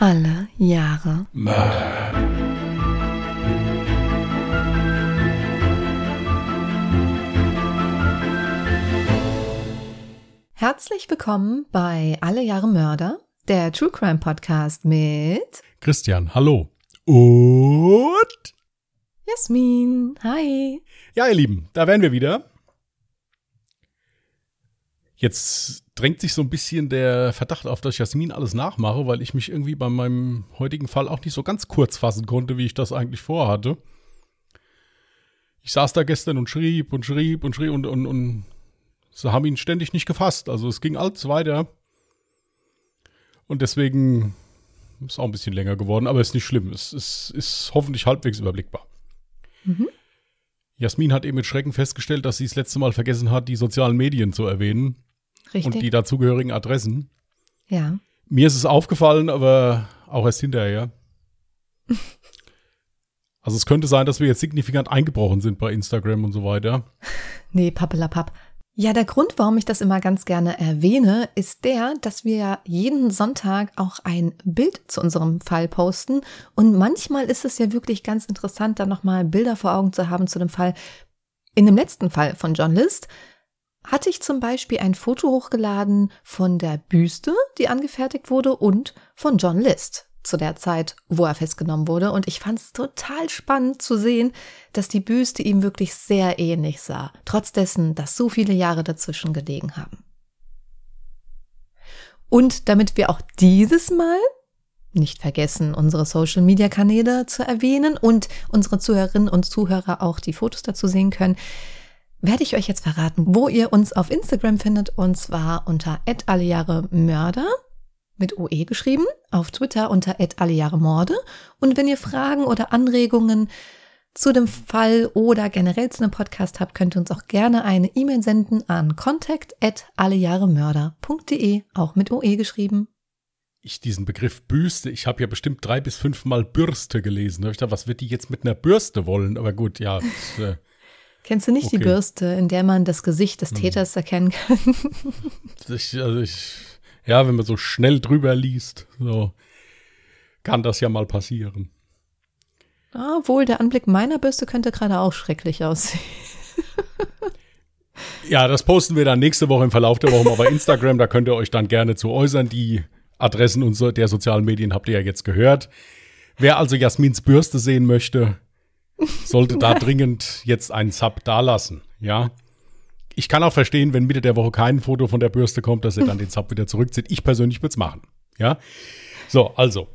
Alle Jahre Mörder. Herzlich willkommen bei Alle Jahre Mörder, der True Crime Podcast mit Christian, hallo. Und Jasmin. Hi. ja, ihr Lieben, da wären wir wieder. Jetzt drängt sich so ein bisschen der Verdacht auf, dass ich Jasmin alles nachmache, weil ich mich irgendwie bei meinem heutigen Fall auch nicht so ganz kurz fassen konnte, wie ich das eigentlich vorhatte. Ich saß da gestern und schrieb und schrieb und schrieb und, und, und sie haben ihn ständig nicht gefasst. Also es ging alles weiter. Und deswegen ist es auch ein bisschen länger geworden, aber ist nicht schlimm. Es, es ist hoffentlich halbwegs überblickbar. Mhm. Jasmin hat eben mit Schrecken festgestellt, dass sie das letzte Mal vergessen hat, die sozialen Medien zu erwähnen Richtig. und die dazugehörigen Adressen. ja. Mir ist es aufgefallen, aber auch erst hinterher. Also es könnte sein, dass wir jetzt signifikant eingebrochen sind bei Instagram und so weiter. Nee, pappelapapp. Ja, der Grund, warum ich das immer ganz gerne erwähne, ist der, dass wir ja jeden Sonntag auch ein Bild zu unserem Fall posten. Und manchmal ist es ja wirklich ganz interessant, da nochmal Bilder vor Augen zu haben zu dem Fall. In dem letzten Fall von John List hatte ich zum Beispiel ein Foto hochgeladen von der Büste, die angefertigt wurde, und von John List zu der Zeit, wo er festgenommen wurde. Und ich fand es total spannend zu sehen, dass die Büste ihm wirklich sehr ähnlich sah, trotz dessen, dass so viele Jahre dazwischen gelegen haben. Und damit wir auch dieses Mal nicht vergessen, unsere Social-Media-Kanäle zu erwähnen und unsere Zuhörerinnen und Zuhörer auch die Fotos dazu sehen können, werde ich euch jetzt verraten, wo ihr uns auf Instagram findet, und zwar unter Mörder mit OE geschrieben, auf Twitter unter Morde. Und wenn ihr Fragen oder Anregungen zu dem Fall oder generell zu einem Podcast habt, könnt ihr uns auch gerne eine E-Mail senden an contact@allejahremörder.de, auch mit OE geschrieben. Ich diesen Begriff Büste, ich habe ja bestimmt drei bis fünfmal Bürste gelesen. Da ich gedacht, was wird die jetzt mit einer Bürste wollen? Aber gut, ja. Das, äh, Kennst du nicht die Okay. Bürste, in der man das Gesicht des Täters erkennen kann? ich, also ich, ja, wenn man so schnell drüber liest, so kann das ja mal passieren. Obwohl, der Anblick meiner Bürste könnte gerade auch schrecklich aussehen. Ja, das posten wir dann nächste Woche im Verlauf der Woche mal bei Instagram. Da könnt ihr euch dann gerne zu äußern. Die Adressen so der sozialen Medien habt ihr ja jetzt gehört. Wer also Jasmins Bürste sehen möchte, sollte da dringend jetzt einen Sub dalassen. Ja. Ich kann auch verstehen, wenn Mitte der Woche kein Foto von der Bürste kommt, dass ihr dann den Sub wieder zurückzieht. Ich persönlich würde es machen. Ja. So, also.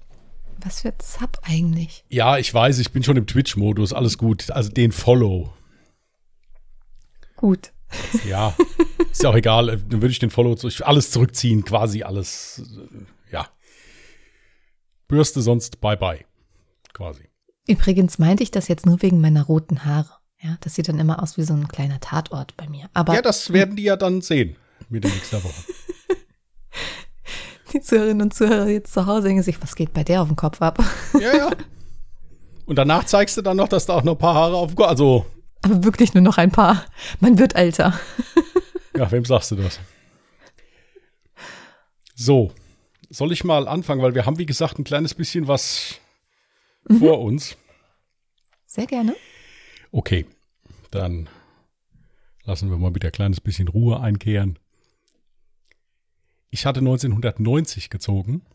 Was für Zap eigentlich? Ja, ich weiß, ich bin schon im Twitch-Modus. Alles gut. Also den Follow. Gut. Ja, ist ja auch egal. Dann würde ich den Follow alles zurückziehen, quasi alles. äh, Ja. Bürste sonst bye bye. Quasi. Übrigens meinte ich das jetzt nur wegen meiner roten Haare. Ja, das sieht dann immer aus wie so ein kleiner Tatort bei mir. Aber Ja, das werden die ja dann sehen. Mitte nächster Woche. die Zuhörerinnen und Zuhörer jetzt zu Hause denken sich, was geht bei der auf dem Kopf ab? Ja, ja. Und danach zeigst du dann noch, dass da auch noch ein paar Haare auf dem Kopf. Also, Aber wirklich nur noch ein paar. Man wird älter. ja, wem sagst du das? So. Soll ich mal anfangen, weil wir haben, wie gesagt, ein kleines bisschen was vor uns. Sehr gerne. Okay, dann lassen wir mal wieder ein kleines bisschen Ruhe einkehren. Ich hatte 1990 gezogen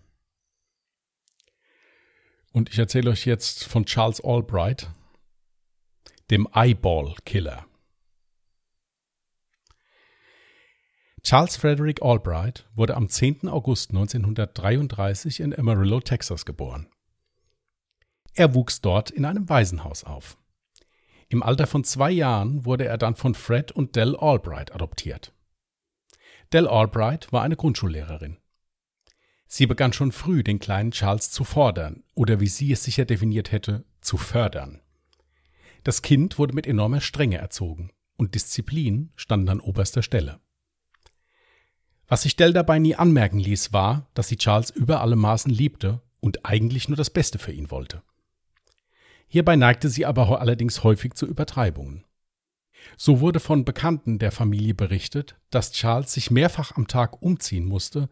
und ich erzähle euch jetzt von Charles Albright, dem Eyeball Killer. Charles Frederick Albright wurde am 10. August 1933 in Amarillo, Texas geboren. Er wuchs dort in einem Waisenhaus auf. Im Alter von zwei Jahren wurde er dann von Fred und Dell Albright adoptiert. Dell Albright war eine Grundschullehrerin. Sie begann schon früh, den kleinen Charles zu fordern oder wie sie es sicher definiert hätte, zu fördern. Das Kind wurde mit enormer Strenge erzogen und Disziplin stand an oberster Stelle. Was sich Dell dabei nie anmerken ließ, war, dass sie Charles über alle Maßen liebte und eigentlich nur das Beste für ihn wollte. Hierbei neigte sie aber allerdings häufig zu Übertreibungen. So wurde von Bekannten der Familie berichtet, dass Charles sich mehrfach am Tag umziehen musste,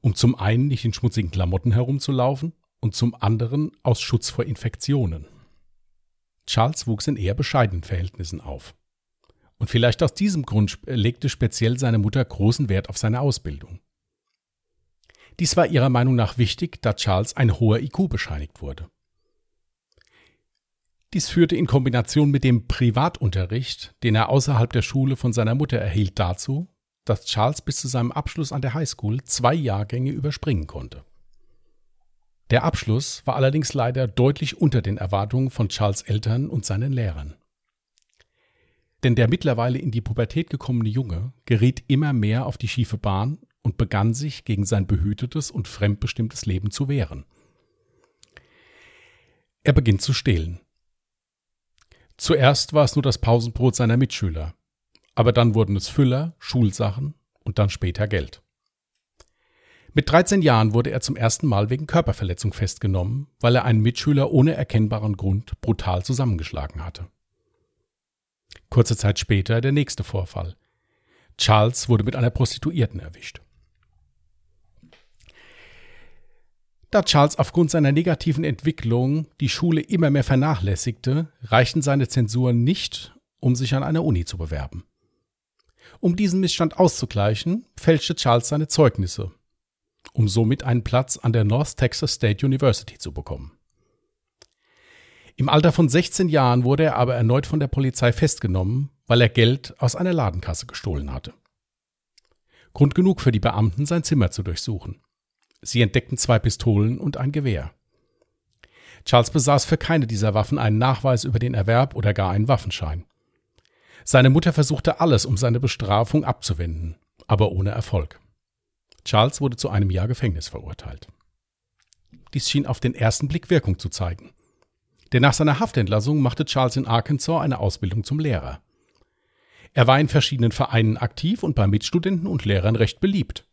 um zum einen nicht in schmutzigen Klamotten herumzulaufen und zum anderen aus Schutz vor Infektionen. Charles wuchs in eher bescheidenen Verhältnissen auf. Und vielleicht aus diesem Grund legte speziell seine Mutter großen Wert auf seine Ausbildung. Dies war ihrer Meinung nach wichtig, da Charles ein hoher IQ bescheinigt wurde. Dies führte in Kombination mit dem Privatunterricht, den er außerhalb der Schule von seiner Mutter erhielt, dazu, dass Charles bis zu seinem Abschluss an der Highschool zwei Jahrgänge überspringen konnte. Der Abschluss war allerdings leider deutlich unter den Erwartungen von Charles Eltern und seinen Lehrern. Denn der mittlerweile in die Pubertät gekommene Junge geriet immer mehr auf die schiefe Bahn und begann sich gegen sein behütetes und fremdbestimmtes Leben zu wehren. Er beginnt zu stehlen. Zuerst war es nur das Pausenbrot seiner Mitschüler, aber dann wurden es Füller, Schulsachen und dann später Geld. Mit 13 Jahren wurde er zum ersten Mal wegen Körperverletzung festgenommen, weil er einen Mitschüler ohne erkennbaren Grund brutal zusammengeschlagen hatte. Kurze Zeit später der nächste Vorfall. Charles wurde mit einer Prostituierten erwischt. Da Charles aufgrund seiner negativen Entwicklung die Schule immer mehr vernachlässigte, reichten seine Zensuren nicht, um sich an einer Uni zu bewerben. Um diesen Missstand auszugleichen, fälschte Charles seine Zeugnisse, um somit einen Platz an der North Texas State University zu bekommen. Im Alter von 16 Jahren wurde er aber erneut von der Polizei festgenommen, weil er Geld aus einer Ladenkasse gestohlen hatte. Grund genug für die Beamten, sein Zimmer zu durchsuchen. Sie entdeckten zwei Pistolen und ein Gewehr. Charles besaß für keine dieser Waffen einen Nachweis über den Erwerb oder gar einen Waffenschein. Seine Mutter versuchte alles, um seine Bestrafung abzuwenden, aber ohne Erfolg. Charles wurde zu einem Jahr Gefängnis verurteilt. Dies schien auf den ersten Blick Wirkung zu zeigen. Denn nach seiner Haftentlassung machte Charles in Arkansas eine Ausbildung zum Lehrer. Er war in verschiedenen Vereinen aktiv und bei Mitstudenten und Lehrern recht beliebt.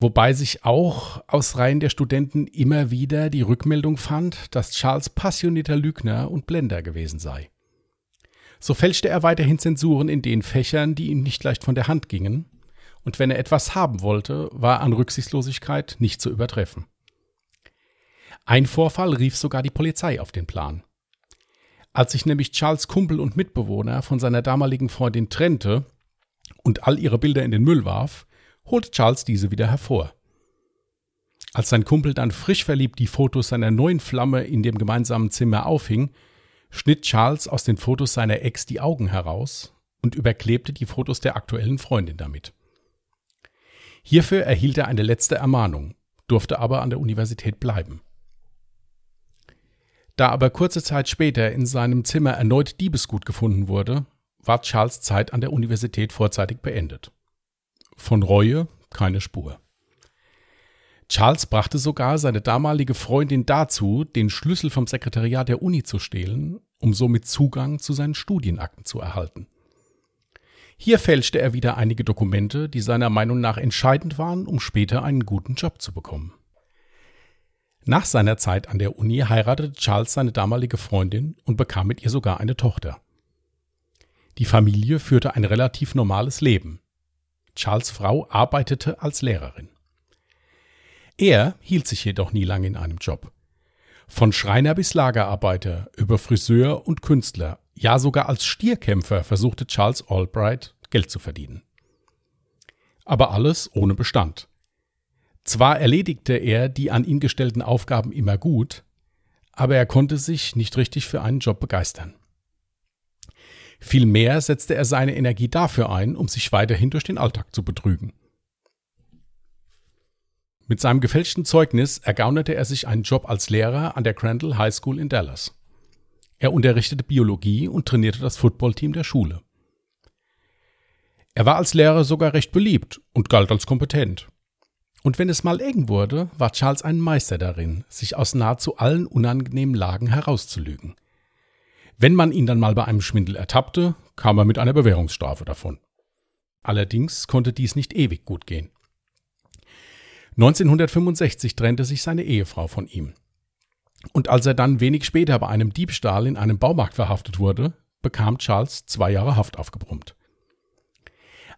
Wobei sich auch aus Reihen der Studenten immer wieder die Rückmeldung fand, dass Charles passionierter Lügner und Blender gewesen sei. So fälschte er weiterhin Zensuren in den Fächern, die ihm nicht leicht von der Hand gingen, und wenn er etwas haben wollte, war an Rücksichtslosigkeit nicht zu übertreffen. Ein Vorfall rief sogar die Polizei auf den Plan. Als sich nämlich Charles Kumpel und Mitbewohner von seiner damaligen Freundin trennte und all ihre Bilder in den Müll warf, holte Charles diese wieder hervor. Als sein Kumpel dann frisch verliebt die Fotos seiner neuen Flamme in dem gemeinsamen Zimmer aufhing, schnitt Charles aus den Fotos seiner Ex die Augen heraus und überklebte die Fotos der aktuellen Freundin damit. Hierfür erhielt er eine letzte Ermahnung, durfte aber an der Universität bleiben. Da aber kurze Zeit später in seinem Zimmer erneut Diebesgut gefunden wurde, war Charles Zeit an der Universität vorzeitig beendet. Von Reue keine Spur. Charles brachte sogar seine damalige Freundin dazu, den Schlüssel vom Sekretariat der Uni zu stehlen, um somit Zugang zu seinen Studienakten zu erhalten. Hier fälschte er wieder einige Dokumente, die seiner Meinung nach entscheidend waren, um später einen guten Job zu bekommen. Nach seiner Zeit an der Uni heiratete Charles seine damalige Freundin und bekam mit ihr sogar eine Tochter. Die Familie führte ein relativ normales Leben. Charles Frau arbeitete als Lehrerin. Er hielt sich jedoch nie lange in einem Job. Von Schreiner bis Lagerarbeiter, über Friseur und Künstler, ja sogar als Stierkämpfer versuchte Charles Albright Geld zu verdienen. Aber alles ohne Bestand. Zwar erledigte er die an ihn gestellten Aufgaben immer gut, aber er konnte sich nicht richtig für einen Job begeistern. Vielmehr setzte er seine Energie dafür ein, um sich weiterhin durch den Alltag zu betrügen. Mit seinem gefälschten Zeugnis ergaunerte er sich einen Job als Lehrer an der Crandall High School in Dallas. Er unterrichtete Biologie und trainierte das Footballteam der Schule. Er war als Lehrer sogar recht beliebt und galt als kompetent. Und wenn es mal eng wurde, war Charles ein Meister darin, sich aus nahezu allen unangenehmen Lagen herauszulügen. Wenn man ihn dann mal bei einem Schwindel ertappte, kam er mit einer Bewährungsstrafe davon. Allerdings konnte dies nicht ewig gut gehen. 1965 trennte sich seine Ehefrau von ihm. Und als er dann wenig später bei einem Diebstahl in einem Baumarkt verhaftet wurde, bekam Charles zwei Jahre Haft aufgebrummt.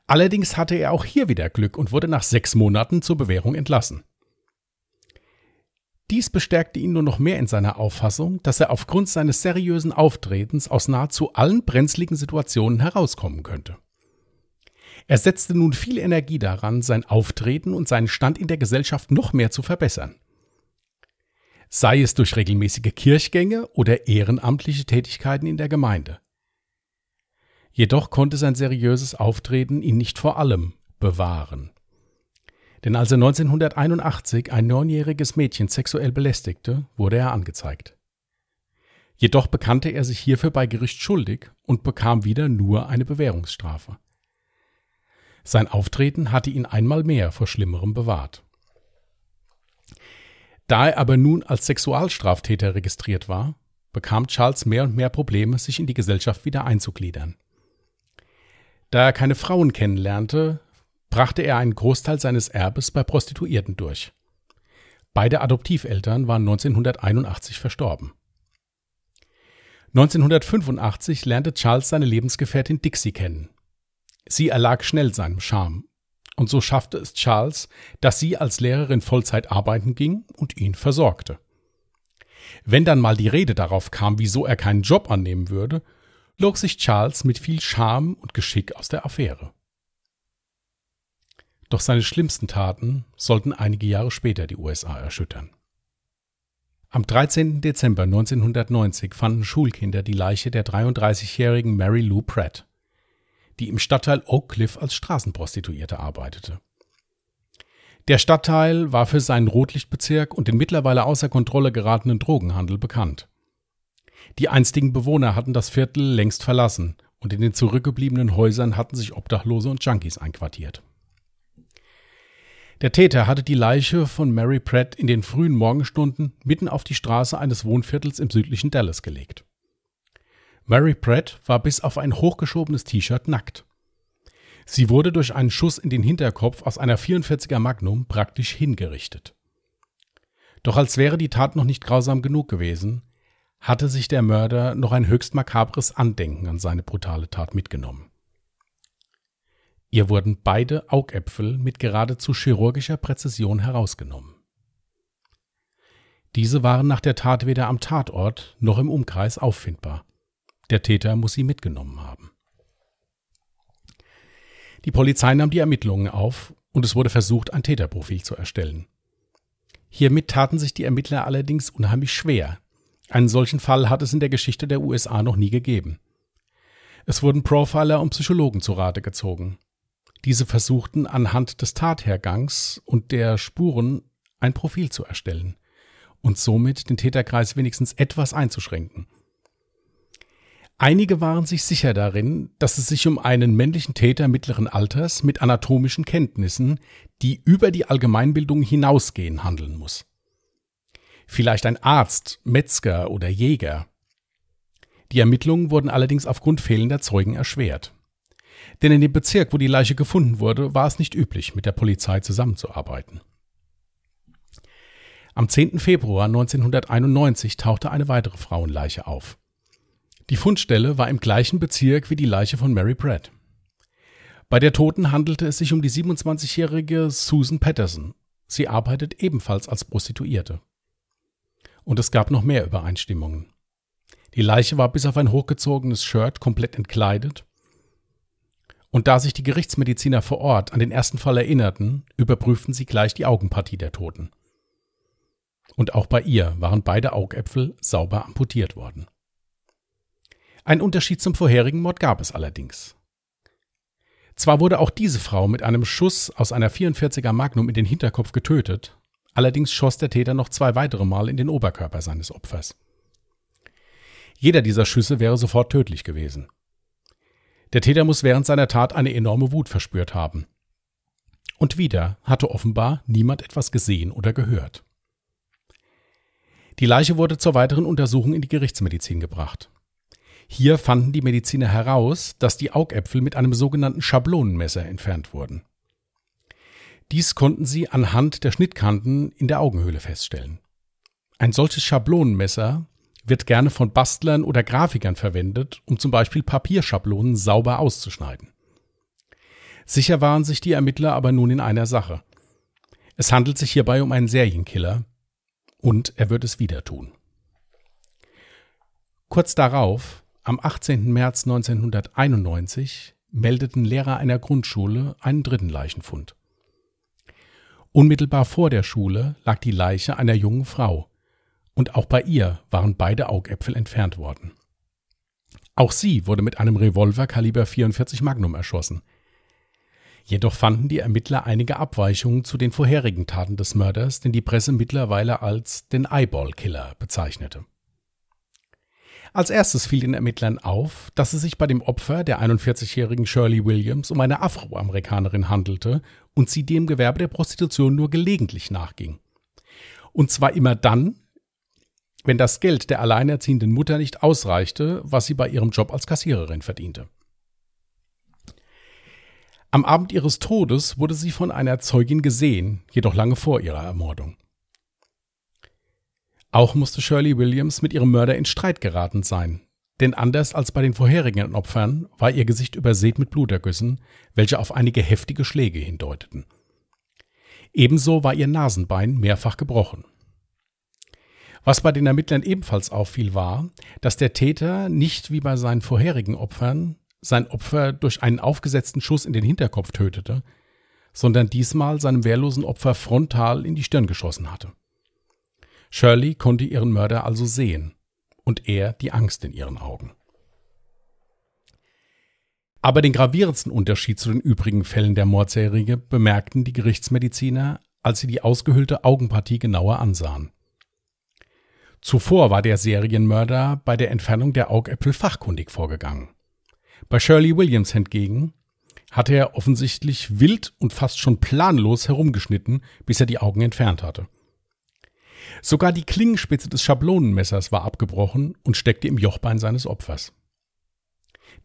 Allerdings hatte er auch hier wieder Glück und wurde nach sechs Monaten zur Bewährung entlassen. Dies bestärkte ihn nur noch mehr in seiner Auffassung, dass er aufgrund seines seriösen Auftretens aus nahezu allen brenzligen Situationen herauskommen könnte. Er setzte nun viel Energie daran, sein Auftreten und seinen Stand in der Gesellschaft noch mehr zu verbessern. Sei es durch regelmäßige Kirchgänge oder ehrenamtliche Tätigkeiten in der Gemeinde. Jedoch konnte sein seriöses Auftreten ihn nicht vor allem bewahren. Denn als er 1981 ein neunjähriges Mädchen sexuell belästigte, wurde er angezeigt. Jedoch bekannte er sich hierfür bei Gericht schuldig und bekam wieder nur eine Bewährungsstrafe. Sein Auftreten hatte ihn einmal mehr vor Schlimmerem bewahrt. Da er aber nun als Sexualstraftäter registriert war, bekam Charles mehr und mehr Probleme, sich in die Gesellschaft wieder einzugliedern. Da er keine Frauen kennenlernte, brachte er einen Großteil seines Erbes bei Prostituierten durch. Beide Adoptiveltern waren 1981 verstorben. 1985 lernte Charles seine Lebensgefährtin Dixie kennen. Sie erlag schnell seinem Charme, und so schaffte es Charles, dass sie als Lehrerin Vollzeit arbeiten ging und ihn versorgte. Wenn dann mal die Rede darauf kam, wieso er keinen Job annehmen würde, log sich Charles mit viel Charme und Geschick aus der Affäre. Doch seine schlimmsten Taten sollten einige Jahre später die USA erschüttern. Am 13. Dezember 1990 fanden Schulkinder die Leiche der 33-jährigen Mary Lou Pratt, die im Stadtteil Oak Cliff als Straßenprostituierte arbeitete. Der Stadtteil war für seinen Rotlichtbezirk und den mittlerweile außer Kontrolle geratenen Drogenhandel bekannt. Die einstigen Bewohner hatten das Viertel längst verlassen und in den zurückgebliebenen Häusern hatten sich Obdachlose und Junkies einquartiert. Der Täter hatte die Leiche von Mary Pratt in den frühen Morgenstunden mitten auf die Straße eines Wohnviertels im südlichen Dallas gelegt. Mary Pratt war bis auf ein hochgeschobenes T-Shirt nackt. Sie wurde durch einen Schuss in den Hinterkopf aus einer 44er Magnum praktisch hingerichtet. Doch als wäre die Tat noch nicht grausam genug gewesen, hatte sich der Mörder noch ein höchst makabres Andenken an seine brutale Tat mitgenommen. Ihr wurden beide Augäpfel mit geradezu chirurgischer Präzision herausgenommen. Diese waren nach der Tat weder am Tatort noch im Umkreis auffindbar. Der Täter muss sie mitgenommen haben. Die Polizei nahm die Ermittlungen auf und es wurde versucht, ein Täterprofil zu erstellen. Hiermit taten sich die Ermittler allerdings unheimlich schwer. Einen solchen Fall hat es in der Geschichte der USA noch nie gegeben. Es wurden Profiler und Psychologen zu Rate gezogen. Diese versuchten anhand des Tathergangs und der Spuren ein Profil zu erstellen und somit den Täterkreis wenigstens etwas einzuschränken. Einige waren sich sicher darin, dass es sich um einen männlichen Täter mittleren Alters mit anatomischen Kenntnissen, die über die Allgemeinbildung hinausgehen, handeln muss. Vielleicht ein Arzt, Metzger oder Jäger. Die Ermittlungen wurden allerdings aufgrund fehlender Zeugen erschwert. Denn in dem Bezirk, wo die Leiche gefunden wurde, war es nicht üblich, mit der Polizei zusammenzuarbeiten. Am 10. Februar 1991 tauchte eine weitere Frauenleiche auf. Die Fundstelle war im gleichen Bezirk wie die Leiche von Mary Pratt. Bei der Toten handelte es sich um die 27-jährige Susan Patterson. Sie arbeitet ebenfalls als Prostituierte. Und es gab noch mehr Übereinstimmungen. Die Leiche war bis auf ein hochgezogenes Shirt komplett entkleidet und da sich die Gerichtsmediziner vor Ort an den ersten Fall erinnerten, überprüften sie gleich die Augenpartie der Toten. Und auch bei ihr waren beide Augäpfel sauber amputiert worden. Ein Unterschied zum vorherigen Mord gab es allerdings. Zwar wurde auch diese Frau mit einem Schuss aus einer 44er Magnum in den Hinterkopf getötet, allerdings schoss der Täter noch zwei weitere Mal in den Oberkörper seines Opfers. Jeder dieser Schüsse wäre sofort tödlich gewesen. Der Täter muss während seiner Tat eine enorme Wut verspürt haben. Und wieder hatte offenbar niemand etwas gesehen oder gehört. Die Leiche wurde zur weiteren Untersuchung in die Gerichtsmedizin gebracht. Hier fanden die Mediziner heraus, dass die Augäpfel mit einem sogenannten Schablonenmesser entfernt wurden. Dies konnten sie anhand der Schnittkanten in der Augenhöhle feststellen. Ein solches Schablonenmesser wird gerne von Bastlern oder Grafikern verwendet, um zum Beispiel Papierschablonen sauber auszuschneiden. Sicher waren sich die Ermittler aber nun in einer Sache. Es handelt sich hierbei um einen Serienkiller Und er wird es wieder tun. Kurz darauf, am 18. März 1991, meldeten Lehrer einer Grundschule einen dritten Leichenfund. Unmittelbar vor der Schule lag die Leiche einer jungen Frau, und auch bei ihr waren beide Augäpfel entfernt worden. Auch sie wurde mit einem Revolver Kaliber 44 Magnum erschossen. Jedoch fanden die Ermittler einige Abweichungen zu den vorherigen Taten des Mörders, den die Presse mittlerweile als den Eyeball Killer bezeichnete. Als erstes fiel den Ermittlern auf, dass es sich bei dem Opfer, der 41-jährigen Shirley Williams, um eine Afroamerikanerin handelte und sie dem Gewerbe der Prostitution nur gelegentlich nachging. Und zwar immer dann, wenn das Geld der alleinerziehenden Mutter nicht ausreichte, was sie bei ihrem Job als Kassiererin verdiente. Am Abend ihres Todes wurde sie von einer Zeugin gesehen, jedoch lange vor ihrer Ermordung. Auch musste Shirley Williams mit ihrem Mörder in Streit geraten sein, denn anders als bei den vorherigen Opfern war ihr Gesicht übersät mit Blutergüssen, welche auf einige heftige Schläge hindeuteten. Ebenso war ihr Nasenbein mehrfach gebrochen. Was bei den Ermittlern ebenfalls auffiel, war, dass der Täter nicht wie bei seinen vorherigen Opfern sein Opfer durch einen aufgesetzten Schuss in den Hinterkopf tötete, sondern diesmal seinem wehrlosen Opfer frontal in die Stirn geschossen hatte. Shirley konnte ihren Mörder also sehen und er die Angst in ihren Augen. Aber den gravierendsten Unterschied zu den übrigen Fällen der Mordserie bemerkten die Gerichtsmediziner, als sie die ausgehöhlte Augenpartie genauer ansahen. Zuvor war der Serienmörder bei der Entfernung der Augäpfel fachkundig vorgegangen. Bei Shirley Williams hingegen hatte er offensichtlich wild und fast schon planlos herumgeschnitten, bis er die Augen entfernt hatte. Sogar die Klingenspitze des Schablonenmessers war abgebrochen und steckte im Jochbein seines Opfers.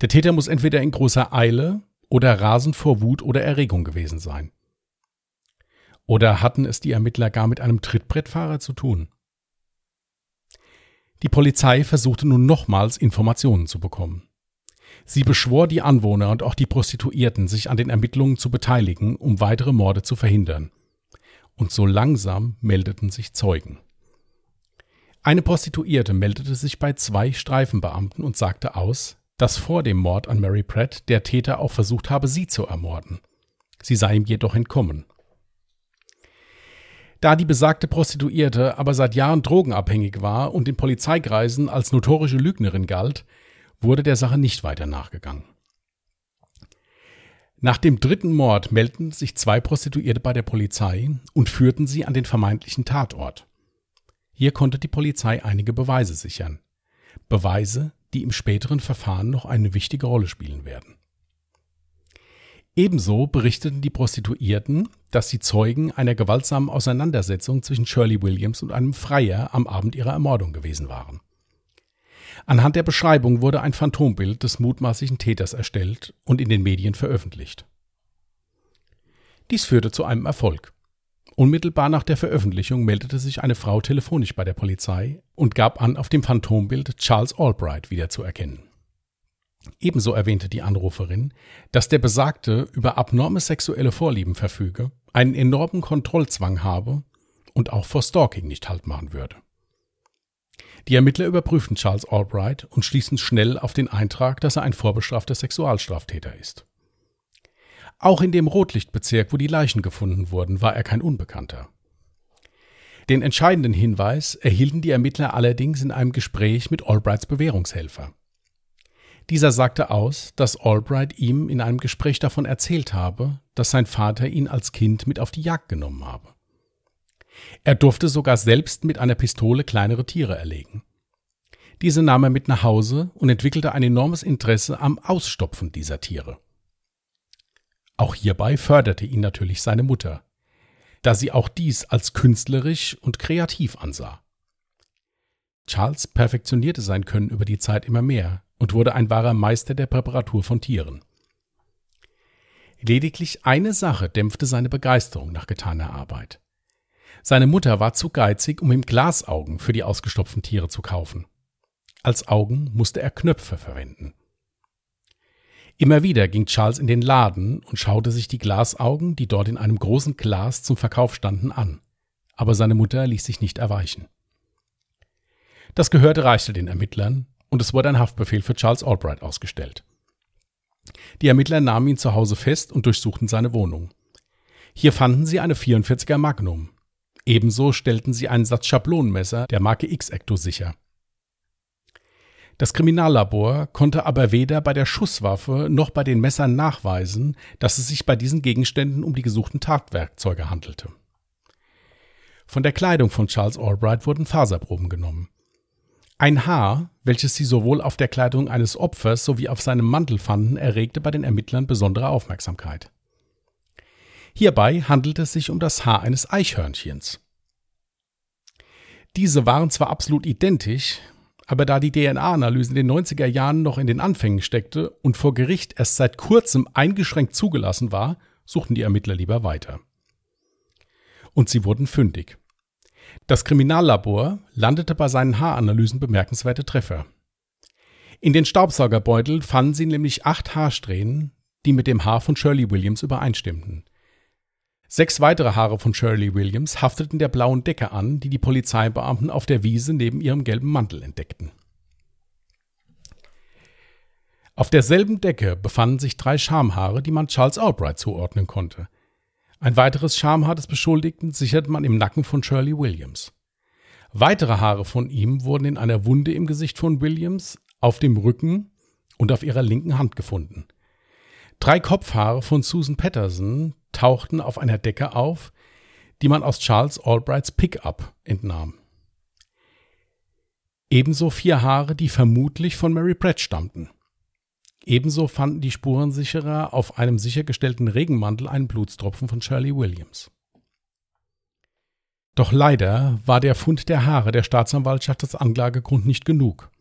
Der Täter muss entweder in großer Eile oder rasend vor Wut oder Erregung gewesen sein. Oder hatten es die Ermittler gar mit einem Trittbrettfahrer zu tun? Die Polizei versuchte nun nochmals Informationen zu bekommen. Sie beschwor die Anwohner und auch die Prostituierten, sich an den Ermittlungen zu beteiligen, um weitere Morde zu verhindern und so langsam meldeten sich Zeugen. Eine Prostituierte meldete sich bei zwei Streifenbeamten und sagte aus, dass vor dem Mord an Mary Pratt der Täter auch versucht habe, sie zu ermorden. Sie sei ihm jedoch entkommen. Da die besagte Prostituierte aber seit Jahren drogenabhängig war und in Polizeikreisen als notorische Lügnerin galt, wurde der Sache nicht weiter nachgegangen. Nach dem dritten Mord meldeten sich zwei Prostituierte bei der Polizei und führten sie an den vermeintlichen Tatort. Hier konnte die Polizei einige Beweise sichern. Beweise, die im späteren Verfahren noch eine wichtige Rolle spielen werden. Ebenso berichteten die Prostituierten, dass sie Zeugen einer gewaltsamen Auseinandersetzung zwischen Shirley Williams und einem Freier am Abend ihrer Ermordung gewesen waren. Anhand der Beschreibung wurde ein Phantombild des mutmaßlichen Täters erstellt und in den Medien veröffentlicht. Dies führte zu einem Erfolg. Unmittelbar nach der Veröffentlichung meldete sich eine Frau telefonisch bei der Polizei und gab an, auf dem Phantombild Charles Albright wiederzuerkennen. Ebenso erwähnte die Anruferin, dass der Besagte über abnorme sexuelle Vorlieben verfüge, einen enormen Kontrollzwang habe und auch vor Stalking nicht Halt machen würde. Die Ermittler überprüfen Charles Albright und schließen schnell auf den Eintrag, dass er ein vorbestrafter Sexualstraftäter ist. Auch in dem Rotlichtbezirk, wo die Leichen gefunden wurden, war er kein Unbekannter. Den entscheidenden Hinweis erhielten die Ermittler allerdings in einem Gespräch mit Albrights Bewährungshelfer. Dieser sagte aus, dass Albright ihm in einem Gespräch davon erzählt habe, dass sein Vater ihn als Kind mit auf die Jagd genommen habe. Er durfte sogar selbst mit einer Pistole kleinere Tiere erlegen. Diese nahm er mit nach Hause und entwickelte ein enormes Interesse am Ausstopfen dieser Tiere. Auch hierbei förderte ihn natürlich seine Mutter, da sie auch dies als künstlerisch und kreativ ansah. Charles perfektionierte sein Können über die Zeit immer mehr und wurde ein wahrer Meister der Präparatur von Tieren. Lediglich eine Sache dämpfte seine Begeisterung nach getaner Arbeit. Seine Mutter war zu geizig, um ihm Glasaugen für die ausgestopften Tiere zu kaufen. Als Augen musste er Knöpfe verwenden. Immer wieder ging Charles in den Laden und schaute sich die Glasaugen, die dort in einem großen Glas zum Verkauf standen, an. aber seine Mutter ließ sich nicht erweichen. Das Gehörte reichte den Ermittlern und es wurde ein Haftbefehl für Charles Albright ausgestellt. Die Ermittler nahmen ihn zu Hause fest und durchsuchten seine Wohnung. Hier fanden sie eine 44er Magnum. Ebenso stellten sie einen Satz Schablonenmesser der Marke X-Ecto sicher. Das Kriminallabor konnte aber weder bei der Schusswaffe noch bei den Messern nachweisen, dass es sich bei diesen Gegenständen um die gesuchten Tatwerkzeuge handelte. Von der Kleidung von Charles Albright wurden Faserproben genommen. Ein Haar, welches sie sowohl auf der Kleidung eines Opfers sowie auf seinem Mantel fanden, erregte bei den Ermittlern besondere Aufmerksamkeit. Hierbei handelte es sich um das Haar eines Eichhörnchens. Diese waren zwar absolut identisch, aber da die DNA-Analyse in den 90er Jahren noch in den Anfängen steckte und vor Gericht erst seit kurzem eingeschränkt zugelassen war, suchten die Ermittler lieber weiter. Und sie wurden fündig. Das Kriminallabor landete bei seinen Haaranalysen bemerkenswerte Treffer. In den Staubsaugerbeutel fanden sie nämlich acht Haarsträhnen, die mit dem Haar von Shirley Williams übereinstimmten. Sechs weitere Haare von Shirley Williams hafteten der blauen Decke an, die die Polizeibeamten auf der Wiese neben ihrem gelben Mantel entdeckten. Auf derselben Decke befanden sich drei Schamhaare, die man Charles Albright zuordnen konnte. Ein weiteres Schamhaar des Beschuldigten sicherte man im Nacken von Shirley Williams. Weitere Haare von ihm wurden in einer Wunde im Gesicht von Williams, auf dem Rücken und auf ihrer linken Hand gefunden. Drei Kopfhaare von Susan Patterson tauchten auf einer Decke auf, die man aus Charles Albrights Pickup entnahm. Ebenso vier Haare, die vermutlich von Mary Pratt stammten. Ebenso fanden die Spurensicherer auf einem sichergestellten Regenmantel einen Blutstropfen von Shirley Williams. Doch leider war der Fund der Haare der Staatsanwaltschaft als Anklagegrund nicht genug.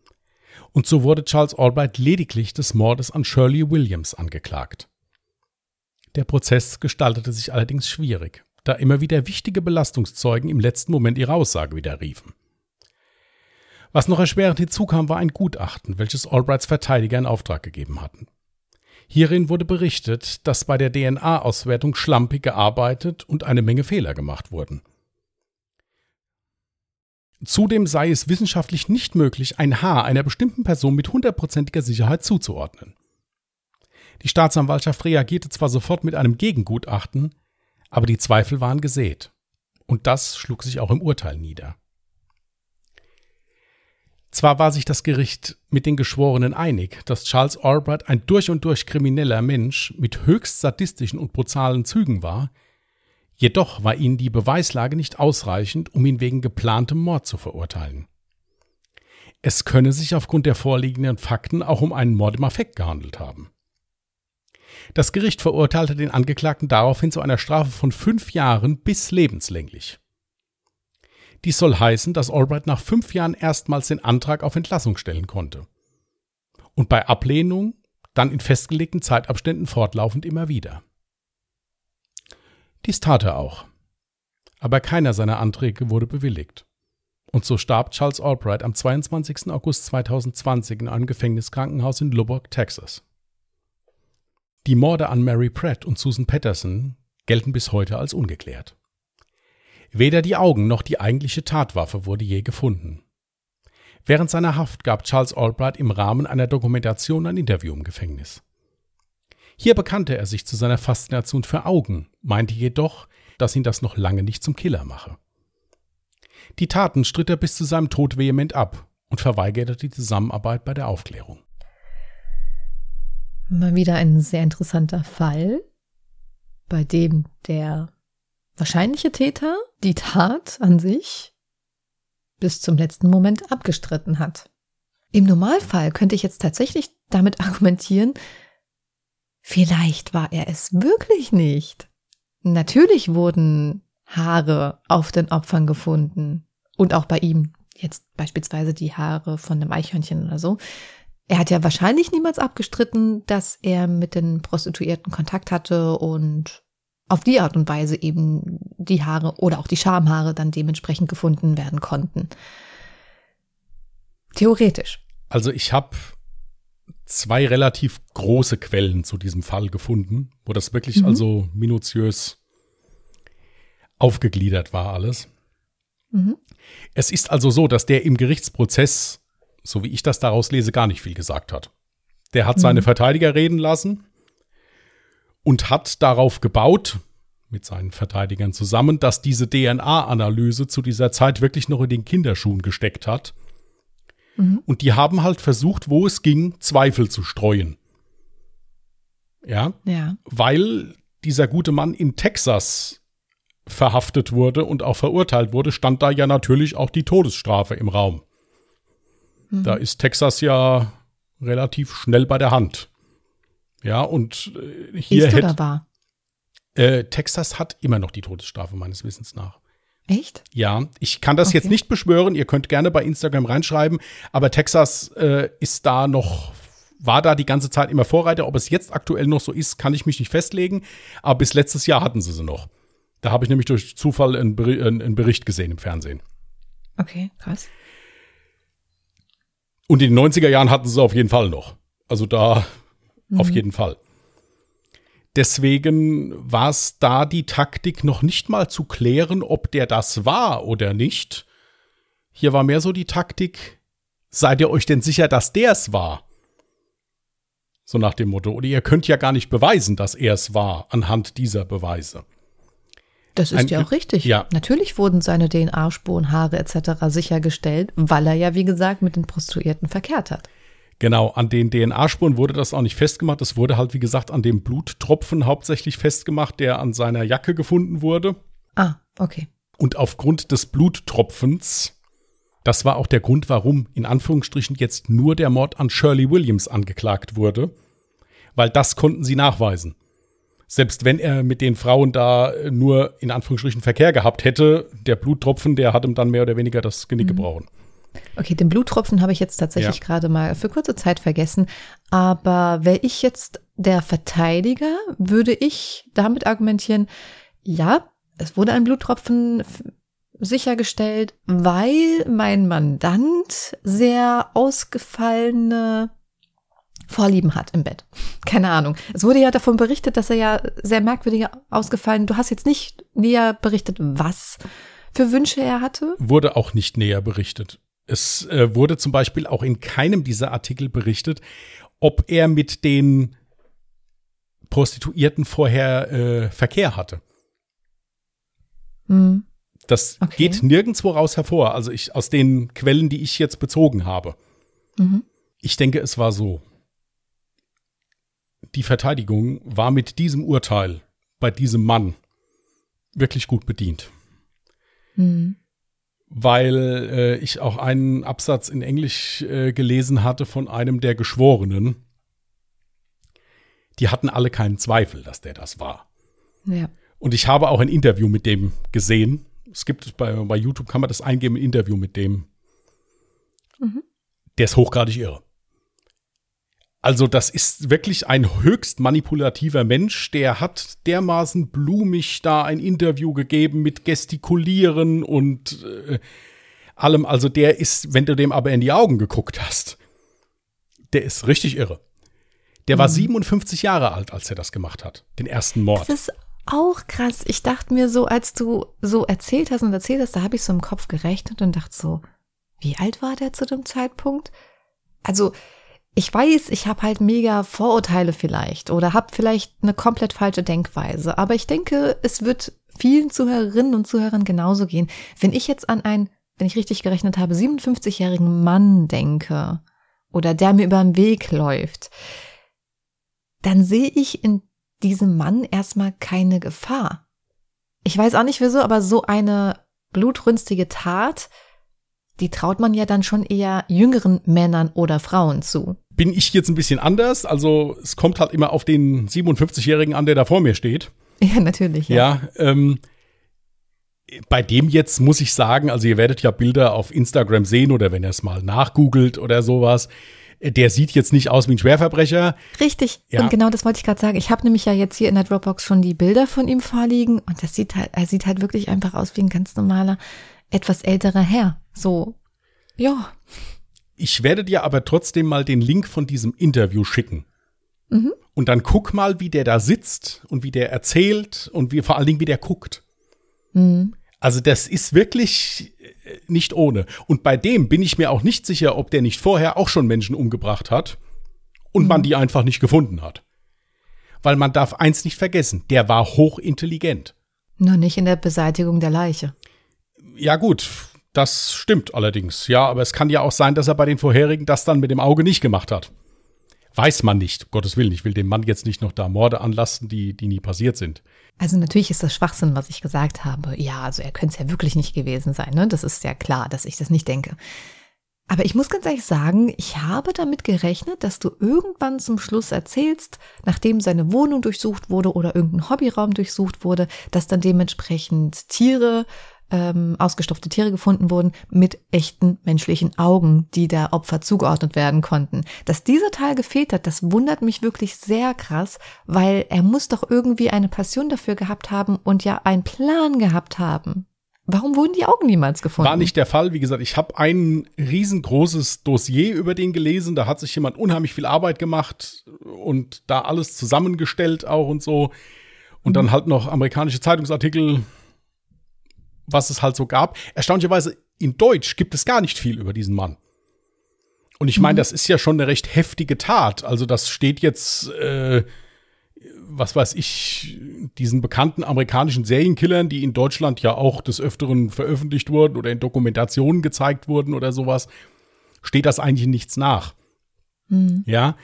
Und so wurde Charles Albright lediglich des Mordes an Shirley Williams angeklagt. Der Prozess gestaltete sich allerdings schwierig, da immer wieder wichtige Belastungszeugen im letzten Moment ihre Aussage widerriefen. Was noch erschwerend hinzukam, war ein Gutachten, welches Albrights Verteidiger in Auftrag gegeben hatten. Hierin wurde berichtet, dass bei der DNA-Auswertung schlampig gearbeitet und eine Menge Fehler gemacht wurden. Zudem sei es wissenschaftlich nicht möglich, ein Haar einer bestimmten Person mit hundertprozentiger Sicherheit zuzuordnen. Die Staatsanwaltschaft reagierte zwar sofort mit einem Gegengutachten, aber die Zweifel waren gesät. Und das schlug sich auch im Urteil nieder. Zwar war sich das Gericht mit den Geschworenen einig, dass Charles Albright ein durch und durch krimineller Mensch mit höchst sadistischen und brutalen Zügen war, jedoch war ihnen die Beweislage nicht ausreichend, um ihn wegen geplantem Mord zu verurteilen. Es könne sich aufgrund der vorliegenden Fakten auch um einen Mord im Affekt gehandelt haben. Das Gericht verurteilte den Angeklagten daraufhin zu einer Strafe von fünf Jahren bis lebenslänglich. Dies soll heißen, dass Albright nach fünf Jahren erstmals den Antrag auf Entlassung stellen konnte. Und bei Ablehnung dann in festgelegten Zeitabständen fortlaufend immer wieder. Dies tat er auch. Aber keiner seiner Anträge wurde bewilligt. Und so starb Charles Albright am 22. August 2020 in einem Gefängniskrankenhaus in Lubbock, Texas. Die Morde an Mary Pratt und Susan Patterson gelten bis heute als ungeklärt. Weder die Augen noch die eigentliche Tatwaffe wurde je gefunden. Während seiner Haft gab Charles Albright im Rahmen einer Dokumentation ein Interview im Gefängnis. Hier bekannte er sich zu seiner Faszination für Augen, meinte jedoch, dass ihn das noch lange nicht zum Killer mache. Die Taten stritt er bis zu seinem Tod vehement ab und verweigerte die Zusammenarbeit bei der Aufklärung. Mal wieder ein sehr interessanter Fall, bei dem der wahrscheinliche Täter die Tat an sich bis zum letzten Moment abgestritten hat. Im Normalfall könnte ich jetzt tatsächlich damit argumentieren, vielleicht war er es wirklich nicht. Natürlich wurden Haare auf den Opfern gefunden und auch bei ihm jetzt beispielsweise die Haare von einem Eichhörnchen oder so. Er hat ja wahrscheinlich niemals abgestritten, dass er mit den Prostituierten Kontakt hatte und auf die Art und Weise eben die Haare oder auch die Schamhaare dann dementsprechend gefunden werden konnten. Theoretisch. Also ich habe zwei relativ große Quellen zu diesem Fall gefunden, wo das wirklich mhm. also minutiös aufgegliedert war alles. Mhm. Es ist also so, dass der im Gerichtsprozess, so wie ich das daraus lese, gar nicht viel gesagt hat. Der hat mhm. seine Verteidiger reden lassen und hat darauf gebaut, mit seinen Verteidigern zusammen, dass diese DNA-Analyse zu dieser Zeit wirklich noch in den Kinderschuhen gesteckt hat. Mhm. Und die haben halt versucht, wo es ging, Zweifel zu streuen. Ja? ja. Weil dieser gute Mann in Texas verhaftet wurde und auch verurteilt wurde, stand da ja natürlich auch die Todesstrafe im Raum. Mhm. Da ist Texas ja relativ schnell bei der Hand. Ja, und äh, hier hätte. war? Äh, Texas hat immer noch die Todesstrafe, meines Wissens nach. Echt? Ja, ich kann das okay. jetzt nicht beschwören. Ihr könnt gerne bei Instagram reinschreiben, aber Texas äh, ist da noch, war da die ganze Zeit immer Vorreiter. Ob es jetzt aktuell noch so ist, kann ich mich nicht festlegen. Aber bis letztes Jahr hatten sie sie noch. Da habe ich nämlich durch Zufall einen, Bericht gesehen im Fernsehen. Okay, krass. Und in den 90er Jahren hatten sie es auf jeden Fall noch. Also da mhm. auf jeden Fall. Deswegen war es da die Taktik noch nicht mal zu klären, ob der das war oder nicht. Hier war mehr so die Taktik, seid ihr euch denn sicher, dass der es war? So nach dem Motto. Oder ihr könnt ja gar nicht beweisen, dass er es war, anhand dieser Beweise. Das ist Ein, ja auch richtig. Ja. Natürlich wurden seine DNA-Spuren, Haare etc. sichergestellt, weil er ja, wie gesagt, mit den Prostituierten verkehrt hat. Genau, an den DNA-Spuren wurde das auch nicht festgemacht. Es wurde halt, wie gesagt, an dem Bluttropfen hauptsächlich festgemacht, der an seiner Jacke gefunden wurde. Ah, okay. Und aufgrund des Bluttropfens, das war auch der Grund, warum in Anführungsstrichen jetzt nur der Mord an Shirley Williams angeklagt wurde, weil das konnten sie nachweisen. Selbst wenn er mit den Frauen da nur in Anführungsstrichen Verkehr gehabt hätte, der Bluttropfen, der hat ihm dann mehr oder weniger das Genick mhm. gebrochen. Okay, den Bluttropfen habe ich jetzt tatsächlich ja. gerade mal für kurze Zeit vergessen. Aber wäre ich jetzt der Verteidiger, würde ich damit argumentieren, ja, es wurde ein Bluttropfen sichergestellt, weil mein Mandant sehr ausgefallene Vorlieben hat im Bett. Keine Ahnung. Es wurde ja davon berichtet, dass er ja sehr merkwürdig ausgefallen. Du hast jetzt nicht näher berichtet, was für Wünsche er hatte? Wurde auch nicht näher berichtet. Es äh, wurde zum Beispiel auch in keinem dieser Artikel berichtet, ob er mit den Prostituierten vorher äh, Verkehr hatte. Mhm. Das okay. geht nirgendwo raus hervor, also ich aus den Quellen, die ich jetzt bezogen habe. Mhm. Ich denke, es war so. Die Verteidigung war mit diesem Urteil bei diesem Mann wirklich gut bedient. Mhm weil äh, ich auch einen Absatz in Englisch äh, gelesen hatte von einem der Geschworenen. Die hatten alle keinen Zweifel, dass der das war. Ja. Und ich habe auch ein Interview mit dem gesehen. Es gibt bei, bei YouTube kann man das eingeben, ein Interview mit dem. Mhm. Der ist hochgradig irre. Also das ist wirklich ein höchst manipulativer Mensch. Der hat dermaßen blumig da ein Interview gegeben mit Gestikulieren und äh, allem. Also der ist, wenn du dem aber in die Augen geguckt hast, der ist richtig irre. Der mhm. war 57 Jahre alt, als er das gemacht hat, den ersten Mord. Das ist auch krass. Ich dachte mir so, als du so erzählt hast und erzählt hast, da habe ich so im Kopf gerechnet und dachte so, wie alt war der zu dem Zeitpunkt? Also ich weiß, ich habe halt mega Vorurteile vielleicht oder habe vielleicht eine komplett falsche Denkweise, aber ich denke, es wird vielen Zuhörerinnen und Zuhörern genauso gehen. Wenn ich jetzt an einen, wenn ich richtig gerechnet habe, 57-jährigen Mann denke oder der mir über den Weg läuft, dann sehe ich in diesem Mann erstmal keine Gefahr. Ich weiß auch nicht wieso, aber so eine blutrünstige Tat, die traut man ja dann schon eher jüngeren Männern oder Frauen zu bin ich jetzt ein bisschen anders. Also es kommt halt immer auf den 57-Jährigen an, der da vor mir steht. Ja, natürlich. Ja, ja ähm, bei dem jetzt muss ich sagen, also ihr werdet ja Bilder auf Instagram sehen oder wenn ihr es mal nachgoogelt oder sowas. Der sieht jetzt nicht aus wie ein Schwerverbrecher. Richtig. Ja. Und genau das wollte ich gerade sagen. Ich habe nämlich ja jetzt hier in der Dropbox schon die Bilder von ihm vorliegen und das sieht halt, er sieht halt wirklich einfach aus wie ein ganz normaler, etwas älterer Herr. So, ja. Ich werde dir aber trotzdem mal den Link von diesem Interview schicken. Mhm. Und dann guck mal, wie der da sitzt und wie der erzählt und wie vor allen Dingen, wie der guckt. Mhm. Also das ist wirklich, nicht ohne. Und bei dem bin ich mir auch nicht sicher, ob der nicht vorher auch schon Menschen umgebracht hat und mhm. man die einfach nicht gefunden hat. Weil man darf eins nicht vergessen, der war hochintelligent. Nur nicht in der Beseitigung der Leiche. Ja gut, das stimmt allerdings. Ja, aber es kann ja auch sein, dass er bei den vorherigen das dann mit dem Auge nicht gemacht hat. Weiß man nicht, Gottes Willen. Ich will dem Mann jetzt nicht noch da Morde anlassen, die, die nie passiert sind. Also natürlich ist das Schwachsinn, was ich gesagt habe. Ja, also er könnte es ja wirklich nicht gewesen sein. Ne? Das ist ja klar, dass ich das nicht denke. Aber ich muss ganz ehrlich sagen, ich habe damit gerechnet, dass du irgendwann zum Schluss erzählst, nachdem seine Wohnung durchsucht wurde oder irgendein Hobbyraum durchsucht wurde, dass dann dementsprechend Tiere ähm, ausgestopfte Tiere gefunden wurden mit echten menschlichen Augen, die der Opfer zugeordnet werden konnten. Dass dieser Teil gefehlt hat, das wundert mich wirklich sehr krass, weil er muss doch irgendwie eine Passion dafür gehabt haben und ja einen Plan gehabt haben. Warum wurden die Augen niemals gefunden? War nicht der Fall. Wie gesagt, ich habe ein riesengroßes Dossier über den gelesen. Da hat sich jemand unheimlich viel Arbeit gemacht und da alles zusammengestellt auch und so. Und dann halt noch amerikanische Zeitungsartikel was es halt so gab. Erstaunlicherweise in Deutsch gibt es gar nicht viel über diesen Mann. Und ich meine, mhm. das ist ja schon eine recht heftige Tat. Also das steht jetzt, äh, was weiß ich, diesen bekannten amerikanischen Serienkillern, die in Deutschland ja auch des Öfteren veröffentlicht wurden oder in Dokumentationen gezeigt wurden oder sowas, steht das eigentlich nichts nach. Mhm. Ja.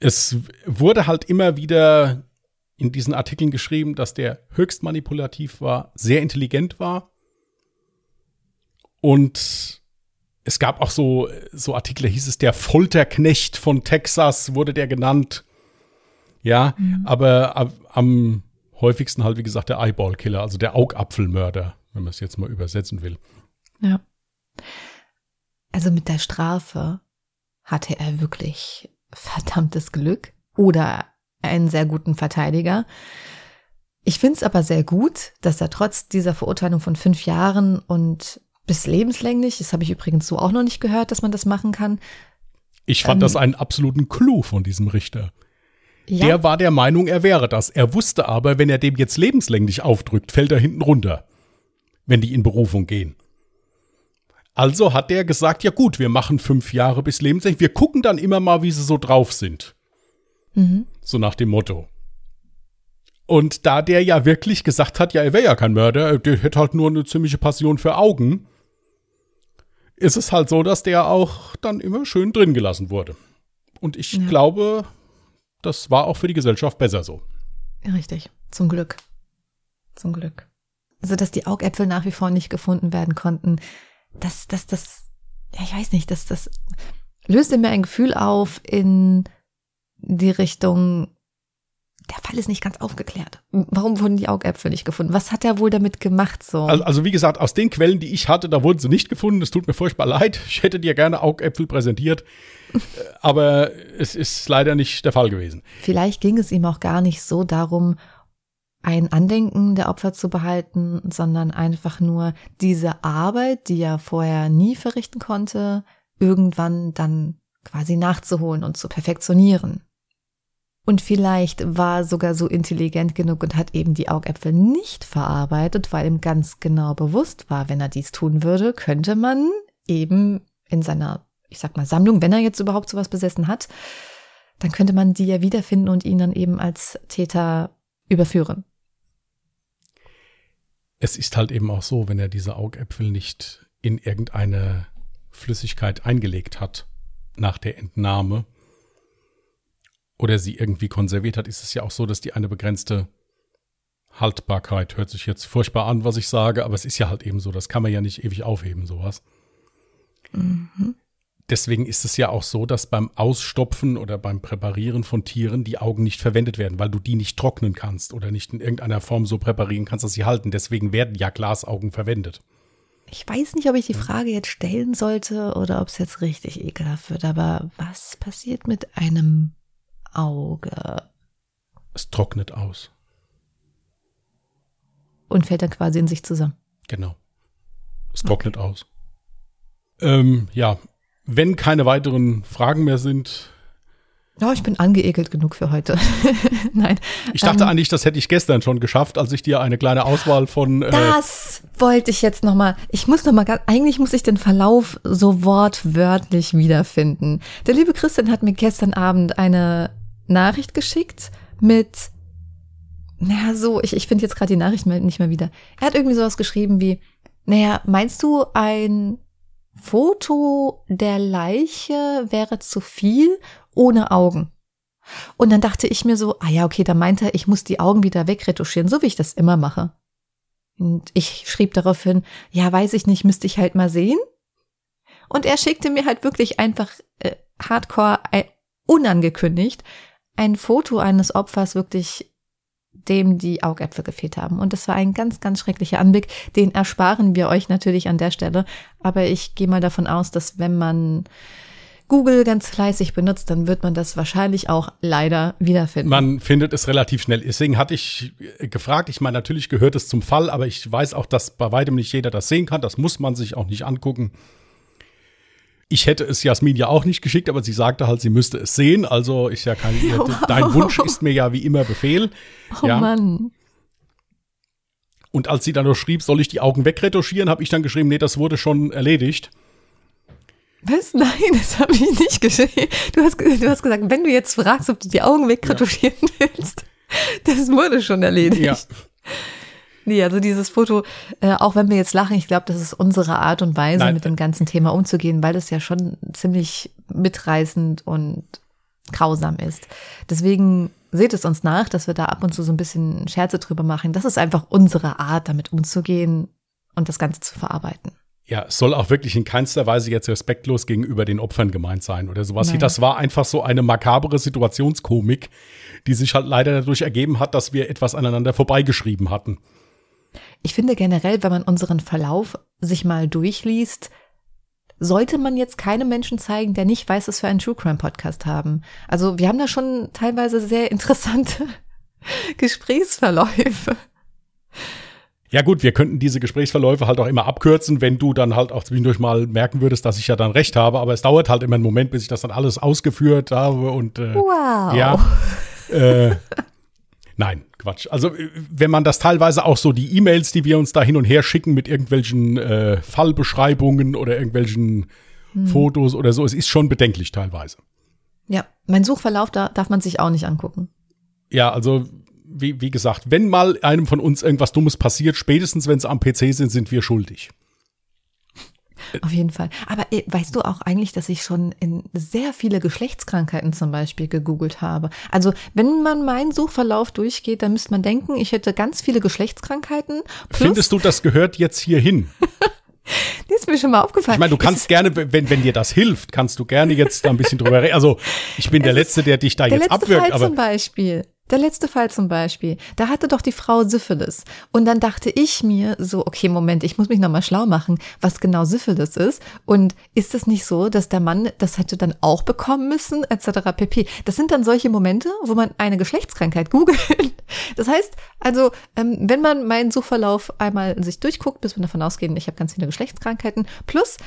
Es wurde halt immer wieder in diesen Artikeln geschrieben, dass der höchst manipulativ war, sehr intelligent war. Und es gab auch so, so Artikel, hieß es, der Folterknecht von Texas wurde der genannt. Ja, mhm. aber am häufigsten halt, wie gesagt, der Eyeball-Killer, also der Augapfelmörder, wenn man es jetzt mal übersetzen will. Ja. Also mit der Strafe hatte er wirklich verdammtes Glück. Oder einen sehr guten Verteidiger. Ich finde es aber sehr gut, dass er trotz dieser Verurteilung von fünf Jahren und bis lebenslänglich, das habe ich übrigens so auch noch nicht gehört, dass man das machen kann. Ich fand ähm, das einen absoluten Clou von diesem Richter. Ja. Der war der Meinung, er wäre das. Er wusste aber, wenn er dem jetzt lebenslänglich aufdrückt, fällt er hinten runter, wenn die in Berufung gehen. Also hat er gesagt, ja gut, wir machen fünf Jahre bis lebenslänglich. Wir gucken dann immer mal, wie sie so drauf sind. Mhm. So nach dem Motto. Und da der ja wirklich gesagt hat, ja, er wäre ja kein Mörder, der hätte halt nur eine ziemliche Passion für Augen, ist es halt so, dass der auch dann immer schön drin gelassen wurde. Und ich ja. glaube, das war auch für die Gesellschaft besser so. Richtig, zum Glück. Zum Glück. Also, dass die Augäpfel nach wie vor nicht gefunden werden konnten, das, das, das, ja, ich weiß nicht, das, das löste mir ein Gefühl auf in die Richtung, der Fall ist nicht ganz aufgeklärt. Warum wurden die Augäpfel nicht gefunden? Was hat er wohl damit gemacht so? Also, also, wie gesagt, aus den Quellen, die ich hatte, da wurden sie nicht gefunden. Es tut mir furchtbar leid. Ich hätte dir gerne Augäpfel präsentiert. aber es ist leider nicht der Fall gewesen. Vielleicht ging es ihm auch gar nicht so darum, ein Andenken der Opfer zu behalten, sondern einfach nur diese Arbeit, die er vorher nie verrichten konnte, irgendwann dann quasi nachzuholen und zu perfektionieren. Und vielleicht war sogar so intelligent genug und hat eben die Augäpfel nicht verarbeitet, weil ihm ganz genau bewusst war, wenn er dies tun würde, könnte man eben in seiner, ich sag mal, Sammlung, wenn er jetzt überhaupt sowas besessen hat, dann könnte man die ja wiederfinden und ihn dann eben als Täter überführen. Es ist halt eben auch so, wenn er diese Augäpfel nicht in irgendeine Flüssigkeit eingelegt hat nach der Entnahme, oder sie irgendwie konserviert hat, ist es ja auch so, dass die eine begrenzte Haltbarkeit, hört sich jetzt furchtbar an, was ich sage, aber es ist ja halt eben so, das kann man ja nicht ewig aufheben, sowas. Mhm. Deswegen ist es ja auch so, dass beim Ausstopfen oder beim Präparieren von Tieren die Augen nicht verwendet werden, weil du die nicht trocknen kannst oder nicht in irgendeiner Form so präparieren kannst, dass sie halten. Deswegen werden ja Glasaugen verwendet. Ich weiß nicht, ob ich die Frage jetzt stellen sollte oder ob es jetzt richtig ekelhaft wird, aber was passiert mit einem Auge. Es trocknet aus. Und fällt dann quasi in sich zusammen. Genau. Es trocknet okay. aus. Ähm, ja, wenn keine weiteren Fragen mehr sind, Ja, ich bin angeekelt genug für heute. Nein. Ich dachte ähm, eigentlich, das hätte ich gestern schon geschafft, als ich dir eine kleine Auswahl von. Äh das wollte ich jetzt noch mal. Ich muss noch mal. Eigentlich muss ich den Verlauf so wortwörtlich wiederfinden. Der liebe Christian hat mir gestern Abend eine Nachricht geschickt mit. Naja, so, ich, ich finde jetzt gerade die Nachricht nicht mehr wieder. Er hat irgendwie sowas geschrieben wie, naja, meinst du, ein Foto der Leiche wäre zu viel ohne Augen. Und dann dachte ich mir so, ah ja, okay, da meinte er, ich muss die Augen wieder wegretuschieren, so wie ich das immer mache. Und ich schrieb daraufhin, ja, weiß ich nicht, müsste ich halt mal sehen. Und er schickte mir halt wirklich einfach äh, hardcore äh, unangekündigt ein Foto eines Opfers wirklich dem die Augäpfel gefehlt haben. Und das war ein ganz, ganz schrecklicher Anblick. Den ersparen wir euch natürlich an der Stelle. Aber ich gehe mal davon aus, dass wenn man Google ganz fleißig benutzt, dann wird man das wahrscheinlich auch leider wiederfinden. Man findet es relativ schnell. Deswegen hatte ich gefragt, ich meine, natürlich gehört es zum Fall, aber ich weiß auch, dass bei weitem nicht jeder das sehen kann. Das muss man sich auch nicht angucken. Ich hätte es Jasmin ja auch nicht geschickt, aber sie sagte halt, sie müsste es sehen. Also ich ja kein, wow. dein Wunsch ist mir ja wie immer Befehl. Oh ja. Mann. Und als sie dann noch schrieb, soll ich die Augen wegretuschieren, habe ich dann geschrieben, nee, das wurde schon erledigt. Was? Nein, das habe ich nicht geschrieben. Du hast, du hast gesagt, wenn du jetzt fragst, ob du die Augen wegretuschieren ja. willst, das wurde schon erledigt. Ja. Nee, also dieses Foto, äh, auch wenn wir jetzt lachen, ich glaube, das ist unsere Art und Weise, Nein. mit dem ganzen Thema umzugehen, weil es ja schon ziemlich mitreißend und grausam ist. Deswegen seht es uns nach, dass wir da ab und zu so ein bisschen Scherze drüber machen. Das ist einfach unsere Art, damit umzugehen und das Ganze zu verarbeiten. Ja, es soll auch wirklich in keinster Weise jetzt respektlos gegenüber den Opfern gemeint sein oder sowas. Nein. Das war einfach so eine makabere Situationskomik, die sich halt leider dadurch ergeben hat, dass wir etwas aneinander vorbeigeschrieben hatten. Ich finde generell, wenn man unseren Verlauf sich mal durchliest, sollte man jetzt keine Menschen zeigen, der nicht weiß, was wir einen True Crime Podcast haben. Also wir haben da schon teilweise sehr interessante Gesprächsverläufe. Ja gut, wir könnten diese Gesprächsverläufe halt auch immer abkürzen, wenn du dann halt auch zwischendurch mal merken würdest, dass ich ja dann recht habe. Aber es dauert halt immer einen Moment, bis ich das dann alles ausgeführt habe und äh, wow. ja. Äh, Nein, Quatsch. Also wenn man das teilweise auch so die E-Mails, die wir uns da hin und her schicken mit irgendwelchen äh, Fallbeschreibungen oder irgendwelchen hm. Fotos oder so, es ist schon bedenklich teilweise. Ja, mein Suchverlauf, da darf man sich auch nicht angucken. Ja, also wie, wie gesagt, wenn mal einem von uns irgendwas Dummes passiert, spätestens wenn sie am PC sind, sind wir schuldig. Auf jeden Fall. Aber äh, weißt du auch eigentlich, dass ich schon in sehr viele Geschlechtskrankheiten zum Beispiel gegoogelt habe? Also wenn man meinen Suchverlauf durchgeht, dann müsste man denken, ich hätte ganz viele Geschlechtskrankheiten. Findest du, das gehört jetzt hier hin? Die ist mir schon mal aufgefallen. Ich meine, du kannst gerne, wenn, wenn dir das hilft, kannst du gerne jetzt da ein bisschen drüber reden. Also, ich bin der Letzte, der dich da jetzt abwirkt. Fall aber zum Beispiel. Der letzte Fall zum Beispiel, da hatte doch die Frau Syphilis. Und dann dachte ich mir so, okay, Moment, ich muss mich nochmal schlau machen, was genau Syphilis ist. Und ist es nicht so, dass der Mann das hätte dann auch bekommen müssen, etc. pp. Das sind dann solche Momente, wo man eine Geschlechtskrankheit googelt. Das heißt, also, ähm, wenn man meinen Suchverlauf einmal sich durchguckt, bis wir davon ausgehen, ich habe ganz viele Geschlechtskrankheiten, plus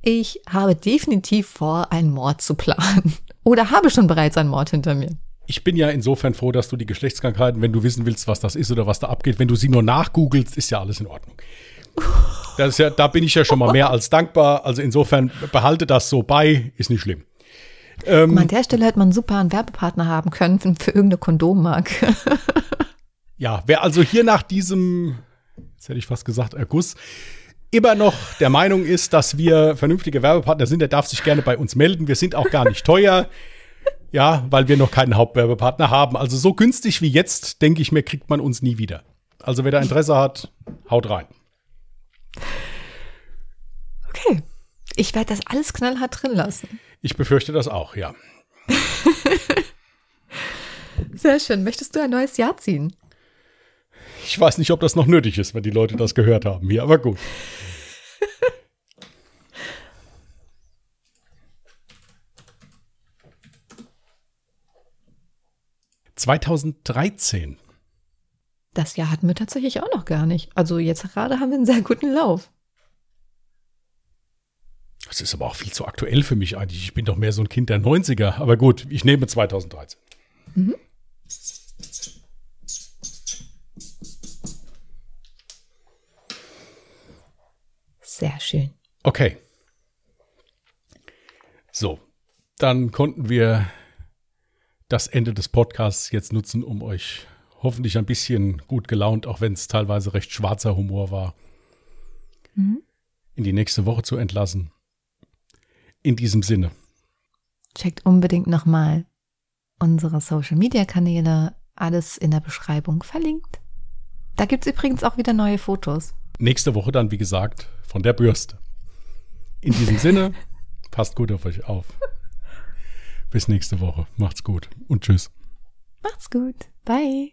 ich habe definitiv vor, einen Mord zu planen. Oder habe schon bereits einen Mord hinter mir ich bin ja insofern froh, dass du die Geschlechtskrankheiten, wenn du wissen willst, was das ist oder was da abgeht, wenn du sie nur nachgoogelst, ist ja alles in Ordnung. Das ist ja, da bin ich ja schon mal mehr als dankbar. Also insofern behalte das so bei, ist nicht schlimm. Ähm, an der Stelle hätte man super einen Werbepartner haben können für, für irgendeine Kondommarke. ja, wer also hier nach diesem, jetzt hätte ich fast gesagt, Erguss, immer noch der Meinung ist, dass wir vernünftige Werbepartner sind, der darf sich gerne bei uns melden. Wir sind auch gar nicht teuer. Ja, weil wir noch keinen Hauptwerbepartner haben. Also so günstig wie jetzt, denke ich mir, kriegt man uns nie wieder. Also wer da Interesse hat, haut rein. Okay. Ich werde das alles knallhart drin lassen. Ich befürchte das auch, ja. Sehr schön. Möchtest du ein neues Jahr ziehen? Ich weiß nicht, ob das noch nötig ist, wenn die Leute das gehört haben hier, aber gut. 2013. Das Jahr hatten wir tatsächlich auch noch gar nicht. Also jetzt gerade haben wir einen sehr guten Lauf. Das ist aber auch viel zu aktuell für mich eigentlich. Ich bin doch mehr so ein Kind der 90er. Aber gut, ich nehme 2013. Mhm. Sehr schön. Okay. So, dann konnten wir das Ende des Podcasts jetzt nutzen, um euch hoffentlich ein bisschen gut gelaunt, auch wenn es teilweise recht schwarzer Humor war, mhm. in die nächste Woche zu entlassen. In diesem Sinne. Checkt unbedingt nochmal unsere Social Media Kanäle, alles in der Beschreibung verlinkt. Da gibt es übrigens auch wieder neue Fotos. Nächste Woche dann, wie gesagt, von der Bürste. In diesem Sinne, passt gut auf euch auf. Bis nächste Woche. Macht's gut und tschüss. Macht's gut. Bye.